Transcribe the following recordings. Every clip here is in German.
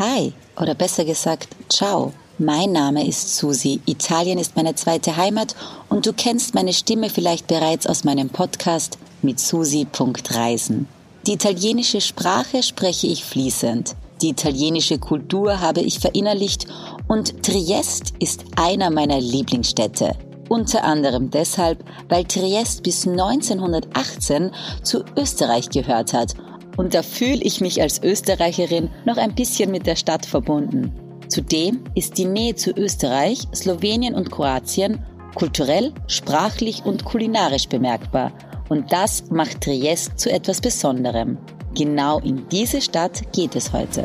Hi, oder besser gesagt, ciao. Mein Name ist Susi. Italien ist meine zweite Heimat und du kennst meine Stimme vielleicht bereits aus meinem Podcast mit Susi.reisen. Die italienische Sprache spreche ich fließend. Die italienische Kultur habe ich verinnerlicht und Triest ist einer meiner Lieblingsstädte. Unter anderem deshalb, weil Triest bis 1918 zu Österreich gehört hat und da fühle ich mich als Österreicherin noch ein bisschen mit der Stadt verbunden. Zudem ist die Nähe zu Österreich, Slowenien und Kroatien kulturell, sprachlich und kulinarisch bemerkbar. Und das macht Triest zu etwas Besonderem. Genau in diese Stadt geht es heute.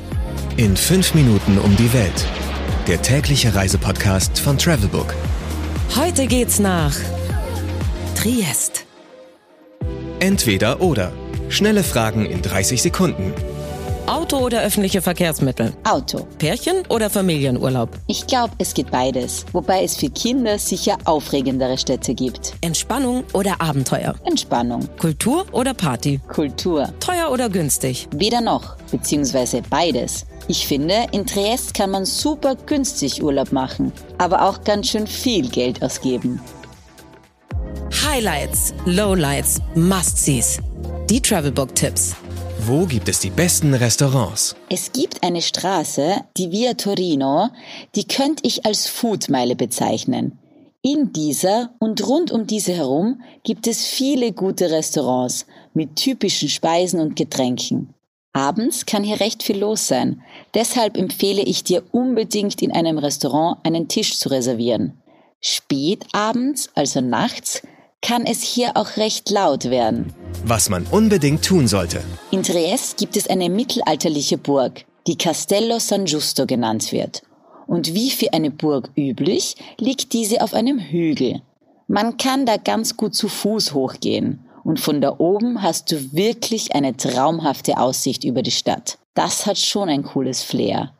In fünf Minuten um die Welt. Der tägliche Reisepodcast von Travelbook. Heute geht's nach Triest. Entweder oder. Schnelle Fragen in 30 Sekunden. Auto oder öffentliche Verkehrsmittel? Auto. Pärchen oder Familienurlaub? Ich glaube, es geht beides, wobei es für Kinder sicher aufregendere Städte gibt. Entspannung oder Abenteuer? Entspannung. Kultur oder Party? Kultur. Teuer oder günstig? Weder noch, beziehungsweise beides. Ich finde, in Triest kann man super günstig Urlaub machen, aber auch ganz schön viel Geld ausgeben. Highlights, Lowlights, Must-Sees. Die Travelbook-Tipps. Wo gibt es die besten Restaurants? Es gibt eine Straße, die Via Torino, die könnte ich als Foodmeile bezeichnen. In dieser und rund um diese herum gibt es viele gute Restaurants mit typischen Speisen und Getränken. Abends kann hier recht viel los sein. Deshalb empfehle ich dir unbedingt in einem Restaurant einen Tisch zu reservieren. Spät abends, also nachts, kann es hier auch recht laut werden. Was man unbedingt tun sollte. In Triest gibt es eine mittelalterliche Burg, die Castello San Giusto genannt wird. Und wie für eine Burg üblich, liegt diese auf einem Hügel. Man kann da ganz gut zu Fuß hochgehen und von da oben hast du wirklich eine traumhafte Aussicht über die Stadt. Das hat schon ein cooles Flair.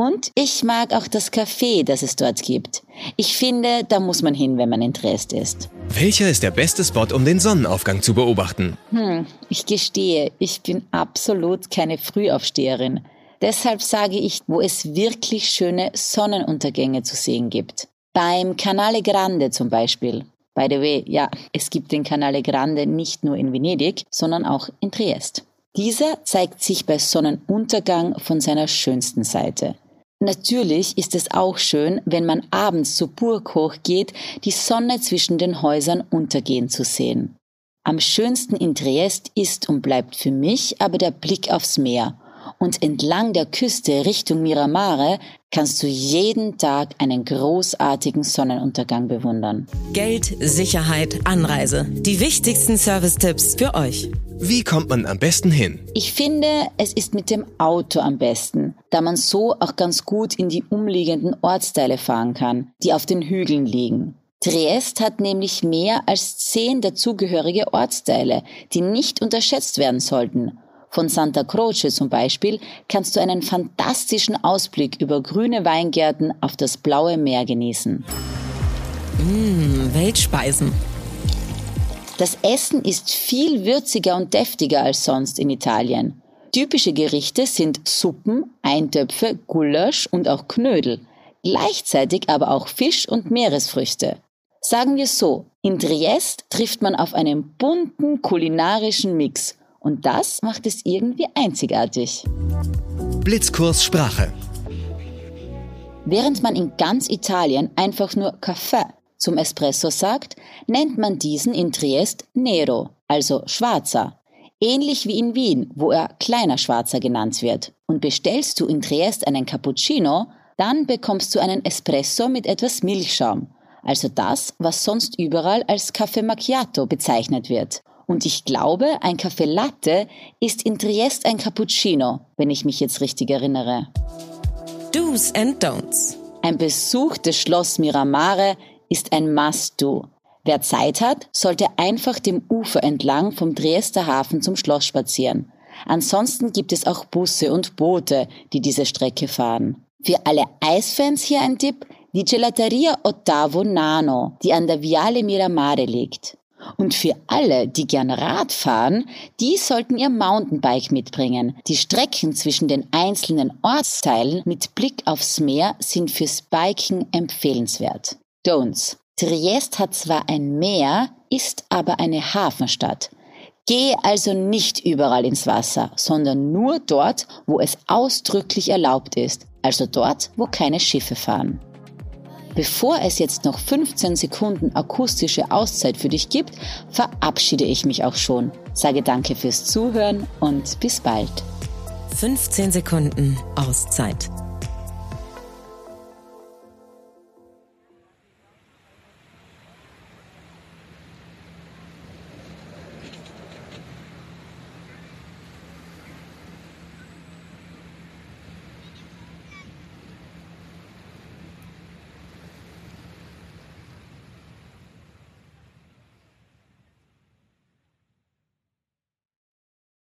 Und ich mag auch das Café, das es dort gibt. Ich finde, da muss man hin, wenn man in Triest ist. Welcher ist der beste Spot, um den Sonnenaufgang zu beobachten? Hm, ich gestehe, ich bin absolut keine Frühaufsteherin. Deshalb sage ich, wo es wirklich schöne Sonnenuntergänge zu sehen gibt. Beim Canale Grande zum Beispiel. By the way, ja, es gibt den Canale Grande nicht nur in Venedig, sondern auch in Triest. Dieser zeigt sich bei Sonnenuntergang von seiner schönsten Seite. Natürlich ist es auch schön, wenn man abends zur Burg hochgeht, die Sonne zwischen den Häusern untergehen zu sehen. Am schönsten in Triest ist und bleibt für mich aber der Blick aufs Meer. Und entlang der Küste Richtung Miramare kannst du jeden Tag einen großartigen Sonnenuntergang bewundern. Geld, Sicherheit, Anreise. Die wichtigsten Service-Tipps für euch. Wie kommt man am besten hin? Ich finde, es ist mit dem Auto am besten, da man so auch ganz gut in die umliegenden Ortsteile fahren kann, die auf den Hügeln liegen. Triest hat nämlich mehr als zehn dazugehörige Ortsteile, die nicht unterschätzt werden sollten. Von Santa Croce zum Beispiel kannst du einen fantastischen Ausblick über grüne Weingärten auf das blaue Meer genießen. Mmh, Weltspeisen. Das Essen ist viel würziger und deftiger als sonst in Italien. Typische Gerichte sind Suppen, Eintöpfe, Gulasch und auch Knödel. Gleichzeitig aber auch Fisch und Meeresfrüchte. Sagen wir so, in Triest trifft man auf einen bunten kulinarischen Mix und das macht es irgendwie einzigartig. Blitzkurs Sprache. Während man in ganz Italien einfach nur Kaffee zum Espresso sagt, nennt man diesen in Triest Nero, also schwarzer. Ähnlich wie in Wien, wo er kleiner Schwarzer genannt wird. Und bestellst du in Triest einen Cappuccino, dann bekommst du einen Espresso mit etwas Milchschaum. Also das, was sonst überall als Kaffee Macchiato bezeichnet wird. Und ich glaube, ein Kaffee Latte ist in Triest ein Cappuccino, wenn ich mich jetzt richtig erinnere. Do's and Don'ts. Ein Besuch des Schloss Miramare ist ein Must-Do. Wer Zeit hat, sollte einfach dem Ufer entlang vom Dresdner Hafen zum Schloss spazieren. Ansonsten gibt es auch Busse und Boote, die diese Strecke fahren. Für alle Eisfans hier ein Tipp, die Gelateria Ottavo Nano, die an der Viale Miramare liegt. Und für alle, die gern Rad fahren, die sollten ihr Mountainbike mitbringen. Die Strecken zwischen den einzelnen Ortsteilen mit Blick aufs Meer sind fürs Biken empfehlenswert. Don'ts. Triest hat zwar ein Meer, ist aber eine Hafenstadt. Geh also nicht überall ins Wasser, sondern nur dort, wo es ausdrücklich erlaubt ist, also dort, wo keine Schiffe fahren. Bevor es jetzt noch 15 Sekunden akustische Auszeit für dich gibt, verabschiede ich mich auch schon. Sage danke fürs Zuhören und bis bald. 15 Sekunden Auszeit